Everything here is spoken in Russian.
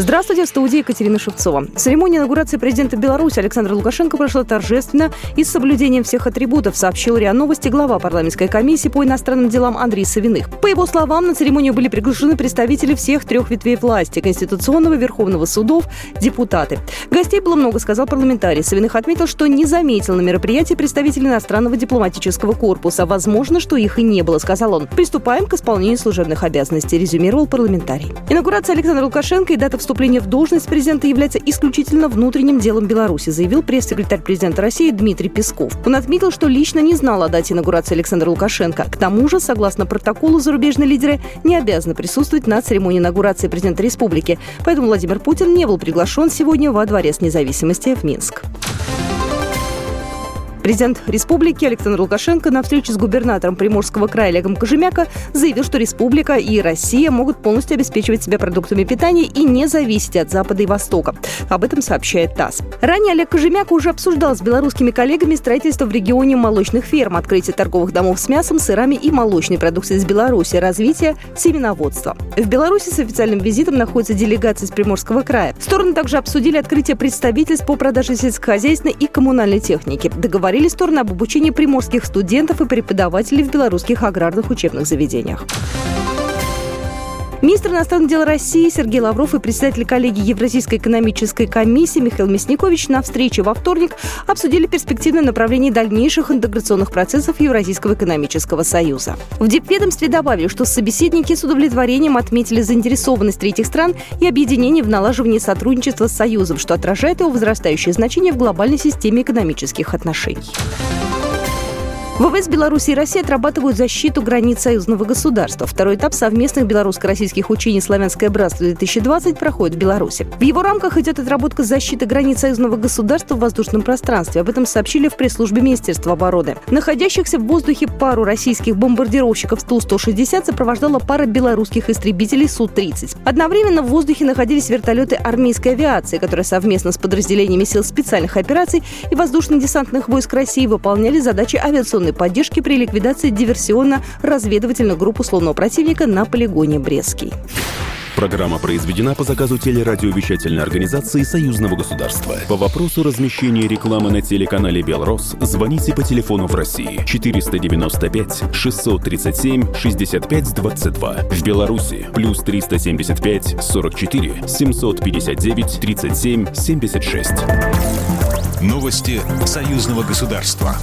Здравствуйте, в студии Екатерина Шевцова. Церемония инаугурации президента Беларуси Александра Лукашенко прошла торжественно и с соблюдением всех атрибутов, сообщил РИА Новости глава парламентской комиссии по иностранным делам Андрей Савиных. По его словам, на церемонию были приглашены представители всех трех ветвей власти – Конституционного, Верховного судов, депутаты. Гостей было много, сказал парламентарий. Савиных отметил, что не заметил на мероприятии представителей иностранного дипломатического корпуса. Возможно, что их и не было, сказал он. Приступаем к исполнению служебных обязанностей, резюмировал парламентарий. Инаугурация Александра Лукашенко и дата вступление в должность президента является исключительно внутренним делом Беларуси, заявил пресс-секретарь президента России Дмитрий Песков. Он отметил, что лично не знал о дате инаугурации Александра Лукашенко. К тому же, согласно протоколу, зарубежные лидеры не обязаны присутствовать на церемонии инаугурации президента республики. Поэтому Владимир Путин не был приглашен сегодня во Дворец независимости в Минск. Президент республики Александр Лукашенко на встрече с губернатором Приморского края Олегом Кожемяко заявил, что республика и Россия могут полностью обеспечивать себя продуктами питания и не зависеть от Запада и Востока. Об этом сообщает ТАСС. Ранее Олег Кожемяко уже обсуждал с белорусскими коллегами строительство в регионе молочных ферм, открытие торговых домов с мясом, сырами и молочной продукцией из Беларуси, развитие семеноводства. В Беларуси с официальным визитом находится делегация из Приморского края. Стороны также обсудили открытие представительств по продаже сельскохозяйственной и коммунальной техники. Договорились договорились стороны об обучении приморских студентов и преподавателей в белорусских аграрных учебных заведениях. Министр иностранных дел России Сергей Лавров и председатель коллегии Евразийской экономической комиссии Михаил Мясникович на встрече во вторник обсудили перспективное направление дальнейших интеграционных процессов Евразийского экономического союза. В Дипведомстве добавили, что собеседники с удовлетворением отметили заинтересованность третьих стран и объединение в налаживании сотрудничества с Союзом, что отражает его возрастающее значение в глобальной системе экономических отношений. ВВС Беларуси и России отрабатывают защиту границ союзного государства. Второй этап совместных белорусско-российских учений «Славянское братство-2020» проходит в Беларуси. В его рамках идет отработка защиты границ союзного государства в воздушном пространстве. Об этом сообщили в пресс-службе Министерства обороны. Находящихся в воздухе пару российских бомбардировщиков Ту-160 сопровождала пара белорусских истребителей Су-30. Одновременно в воздухе находились вертолеты армейской авиации, которые совместно с подразделениями сил специальных операций и воздушно-десантных войск России выполняли задачи авиационной военной поддержки при ликвидации диверсионно-разведывательных групп условного противника на полигоне Брестский. Программа произведена по заказу телерадиовещательной организации Союзного государства. По вопросу размещения рекламы на телеканале «Белрос» звоните по телефону в России 495 637 65 22. В Беларуси плюс 375 44 759 37 76. Новости Союзного государства.